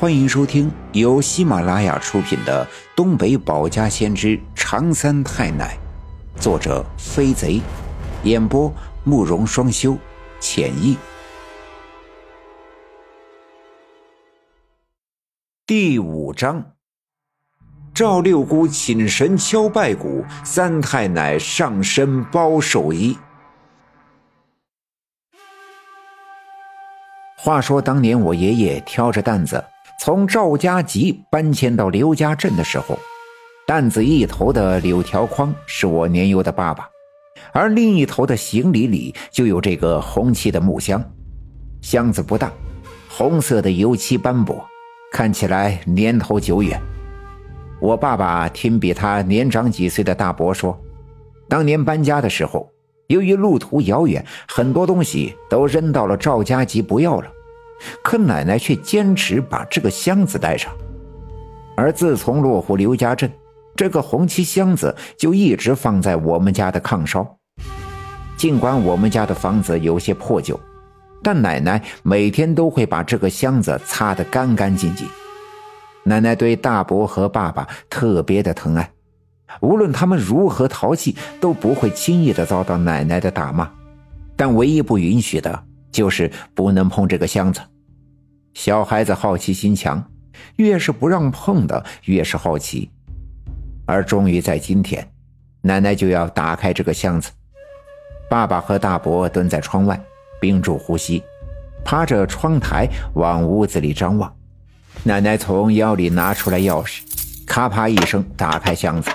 欢迎收听由喜马拉雅出品的《东北保家先知长三太奶》，作者飞贼，演播慕容双修，浅意。第五章，赵六姑请神敲拜鼓，三太奶上身包寿衣。话说当年我爷爷挑着担子。从赵家集搬迁到刘家镇的时候，担子一头的柳条筐是我年幼的爸爸，而另一头的行李里就有这个红漆的木箱。箱子不大，红色的油漆斑驳，看起来年头久远。我爸爸听比他年长几岁的大伯说，当年搬家的时候，由于路途遥远，很多东西都扔到了赵家集不要了。可奶奶却坚持把这个箱子带上，而自从落户刘家镇，这个红漆箱子就一直放在我们家的炕梢。尽管我们家的房子有些破旧，但奶奶每天都会把这个箱子擦得干干净净。奶奶对大伯和爸爸特别的疼爱，无论他们如何淘气，都不会轻易的遭到奶奶的打骂。但唯一不允许的就是不能碰这个箱子。小孩子好奇心强，越是不让碰的，越是好奇。而终于在今天，奶奶就要打开这个箱子。爸爸和大伯蹲在窗外，屏住呼吸，趴着窗台往屋子里张望。奶奶从腰里拿出来钥匙，咔啪一声打开箱子，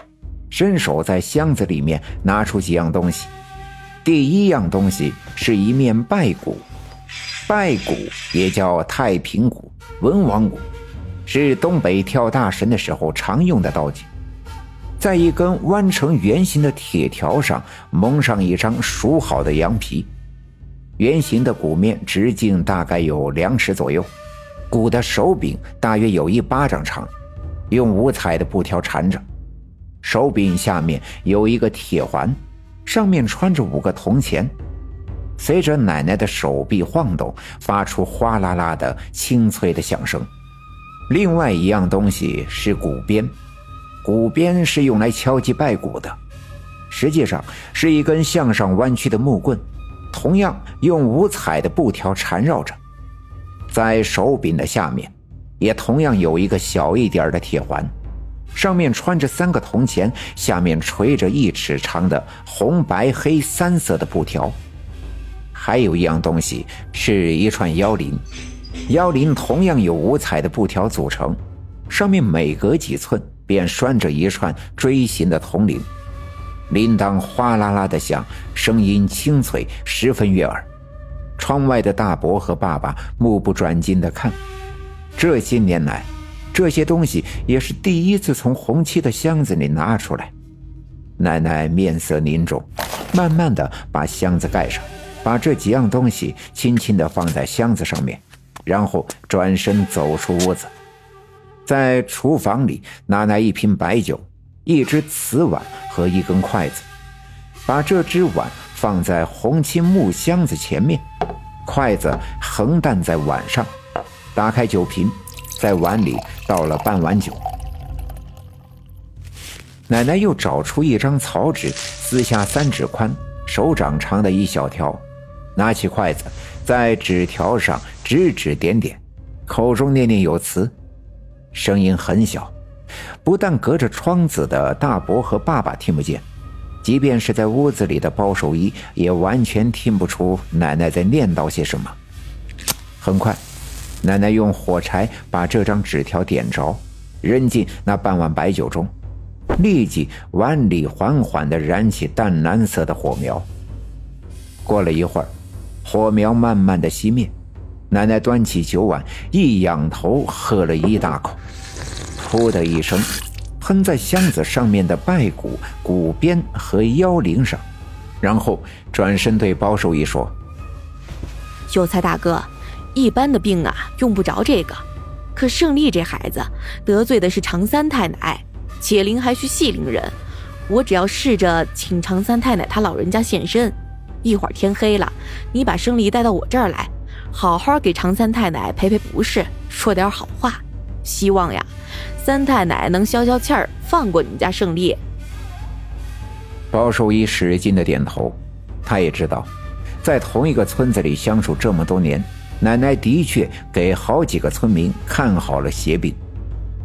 伸手在箱子里面拿出几样东西。第一样东西是一面拜鼓。拜鼓也叫太平鼓、文王鼓，是东北跳大神的时候常用的道具。在一根弯成圆形的铁条上蒙上一张熟好的羊皮，圆形的鼓面直径大概有两尺左右，鼓的手柄大约有一巴掌长，用五彩的布条缠着。手柄下面有一个铁环，上面穿着五个铜钱。随着奶奶的手臂晃动，发出哗啦啦的清脆的响声。另外一样东西是鼓鞭，鼓鞭是用来敲击拜鼓的，实际上是一根向上弯曲的木棍，同样用五彩的布条缠绕着。在手柄的下面，也同样有一个小一点的铁环，上面穿着三个铜钱，下面垂着一尺长的红白黑三色的布条。还有一样东西是一串腰铃，腰铃同样由五彩的布条组成，上面每隔几寸便拴着一串锥形的铜铃，铃铛哗啦啦的响，声音清脆，十分悦耳。窗外的大伯和爸爸目不转睛地看，这些年来，这些东西也是第一次从红漆的箱子里拿出来。奶奶面色凝重，慢慢的把箱子盖上。把这几样东西轻轻的放在箱子上面，然后转身走出屋子，在厨房里拿来一瓶白酒、一只瓷碗和一根筷子，把这只碗放在红漆木箱子前面，筷子横担在碗上，打开酒瓶，在碗里倒了半碗酒。奶奶又找出一张草纸，撕下三指宽、手掌长的一小条。拿起筷子，在纸条上指指点点，口中念念有词，声音很小，不但隔着窗子的大伯和爸爸听不见，即便是在屋子里的包守一也完全听不出奶奶在念叨些什么。很快，奶奶用火柴把这张纸条点着，扔进那半碗白酒中，立即碗里缓缓地燃起淡蓝色的火苗。过了一会儿。火苗慢慢的熄灭，奶奶端起酒碗，一仰头喝了一大口，噗的一声，喷在箱子上面的拜骨、骨鞭和腰铃上，然后转身对包寿义说：“秀才大哥，一般的病啊用不着这个，可胜利这孩子得罪的是常三太奶，解铃还需系铃人，我只要试着请常三太奶他老人家现身。”一会儿天黑了，你把胜利带到我这儿来，好好给常三太奶赔赔不是，说点好话。希望呀，三太奶能消消气儿，放过你们家胜利。包守义使劲的点头，他也知道，在同一个村子里相处这么多年，奶奶的确给好几个村民看好了邪病，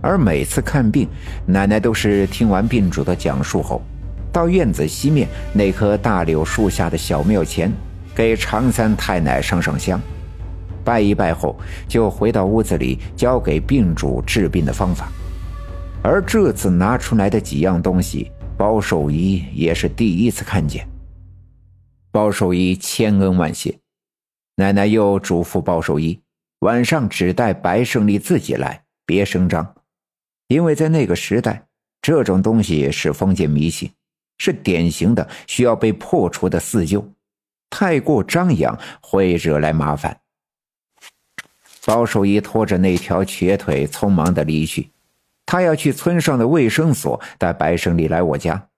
而每次看病，奶奶都是听完病主的讲述后，到院子西面那棵大柳树下的小庙前，给常三太奶上上香，拜一拜后，就回到屋子里交给病主治病的方法，而这次拿出来的几样东西。包守一也是第一次看见。包守一千恩万谢，奶奶又嘱咐包寿一，晚上只带白胜利自己来，别声张，因为在那个时代，这种东西是封建迷信，是典型的需要被破除的四旧，太过张扬会惹来麻烦。包守一拖着那条瘸腿，匆忙的离去。他要去村上的卫生所带白胜利来我家，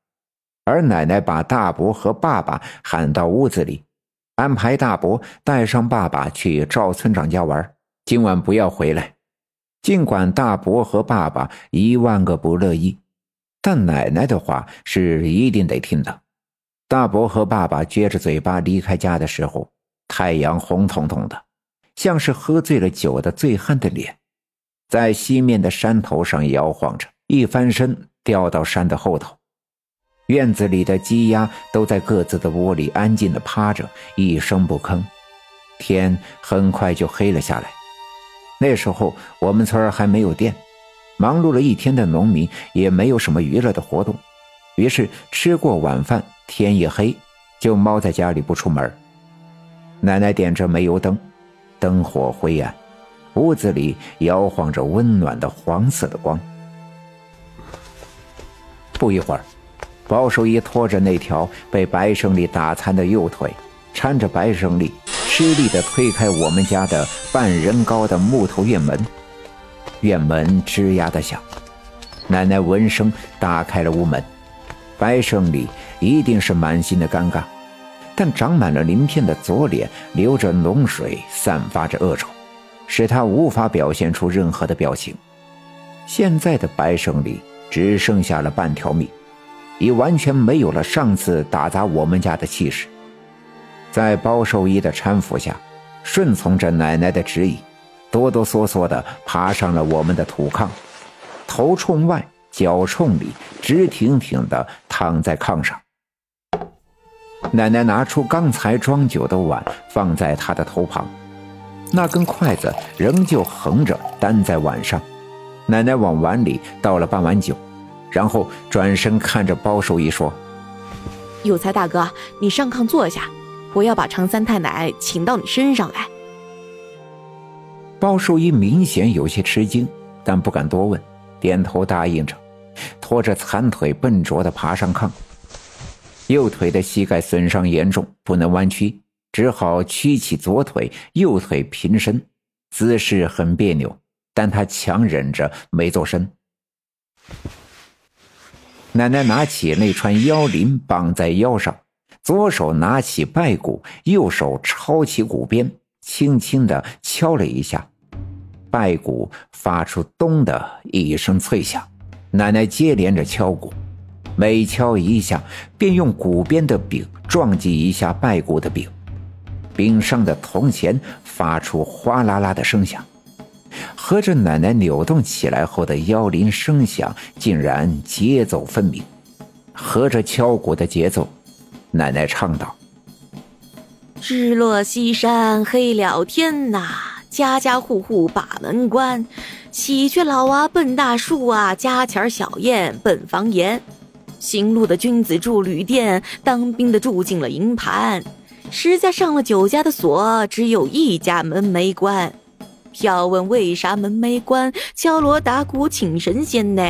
而奶奶把大伯和爸爸喊到屋子里，安排大伯带上爸爸去赵村长家玩，今晚不要回来。尽管大伯和爸爸一万个不乐意，但奶奶的话是一定得听的。大伯和爸爸撅着嘴巴离开家的时候，太阳红彤彤的，像是喝醉了酒的醉汉的脸。在西面的山头上摇晃着，一翻身掉到山的后头。院子里的鸡鸭都在各自的窝里安静的趴着，一声不吭。天很快就黑了下来。那时候我们村还没有电，忙碌了一天的农民也没有什么娱乐的活动，于是吃过晚饭，天一黑就猫在家里不出门。奶奶点着煤油灯，灯火灰暗。屋子里摇晃着温暖的黄色的光。不一会儿，包守义拖着那条被白胜利打残的右腿，搀着白胜利，吃力地推开我们家的半人高的木头院门。院门吱呀的响，奶奶闻声打开了屋门。白胜利一定是满心的尴尬，但长满了鳞片的左脸流着脓水，散发着恶臭。使他无法表现出任何的表情。现在的白胜利只剩下了半条命，已完全没有了上次打砸我们家的气势。在包寿一的搀扶下，顺从着奶奶的指引，哆哆嗦嗦地爬上了我们的土炕，头冲外，脚冲里，直挺挺地躺在炕上。奶奶拿出刚才装酒的碗，放在他的头旁。那根筷子仍旧横着担在碗上，奶奶往碗里倒了半碗酒，然后转身看着包守义说：“有才大哥，你上炕坐下，我要把常三太奶请到你身上来。”包守义明显有些吃惊，但不敢多问，点头答应着，拖着残腿笨拙地爬上炕。右腿的膝盖损伤严重，不能弯曲。只好屈起左腿，右腿平伸，姿势很别扭，但他强忍着没做声。奶奶拿起那串腰铃绑在腰上，左手拿起拜鼓，右手抄起鼓鞭，轻轻的敲了一下，拜鼓发出咚的一声脆响。奶奶接连着敲鼓，每敲一下，便用鼓边的柄撞击一下拜鼓的柄。柄上的铜钱发出哗啦啦的声响，和着奶奶扭动起来后的腰铃声响，竟然节奏分明。和着敲鼓的节奏，奶奶唱道：“日落西山黑了天呐，家家户户把门关，喜鹊老娃奔大树啊，家前小燕奔房檐。行路的君子住旅店，当兵的住进了营盘。”十家上了九家的锁，只有一家门没关。要问为啥门没关？敲锣打鼓请神仙呢。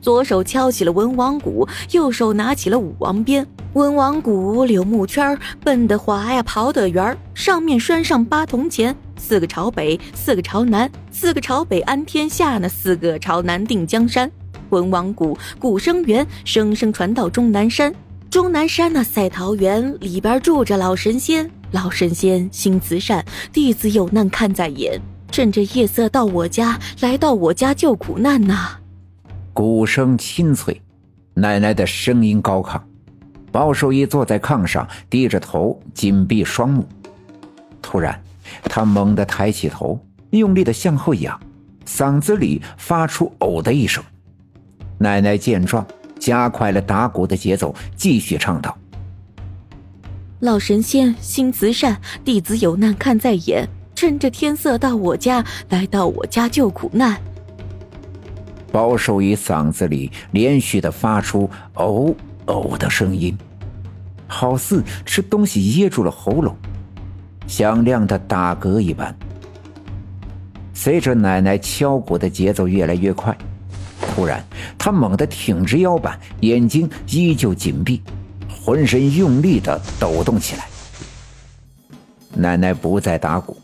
左手敲起了文王鼓，右手拿起了武王鞭。文王鼓柳木圈，奔得滑呀，跑得圆，上面拴上八铜钱，四个朝北，四个朝南，四个朝北安天下，那四个朝南定江山。文王鼓，鼓声圆，声声传到终南山。终南山那赛桃园里边住着老神仙，老神仙心慈善，弟子有难看在眼。趁着夜色到我家，来到我家救苦难呐！鼓声清脆，奶奶的声音高亢。包守义坐在炕上，低着头，紧闭双目。突然，他猛地抬起头，用力的向后仰，嗓子里发出“呕”的一声。奶奶见状，加快了打鼓的节奏，继续唱道：“老神仙心慈善，弟子有难看在眼。”趁着天色到我家，来到我家救苦难。包守义嗓子里连续的发出“哦哦”的声音，好似吃东西噎住了喉咙，响亮的打嗝一般。随着奶奶敲鼓的节奏越来越快，突然他猛地挺直腰板，眼睛依旧紧闭，浑身用力的抖动起来。奶奶不再打鼓。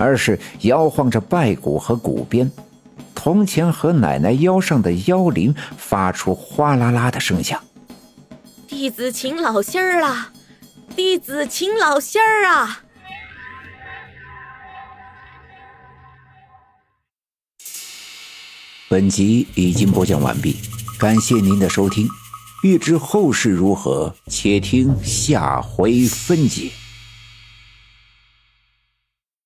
而是摇晃着拜鼓和鼓鞭，铜钱和奶奶腰上的腰铃发出哗啦啦的声响。弟子请老仙儿啊！弟子请老仙儿啊！本集已经播讲完毕，感谢您的收听。欲知后事如何，且听下回分解。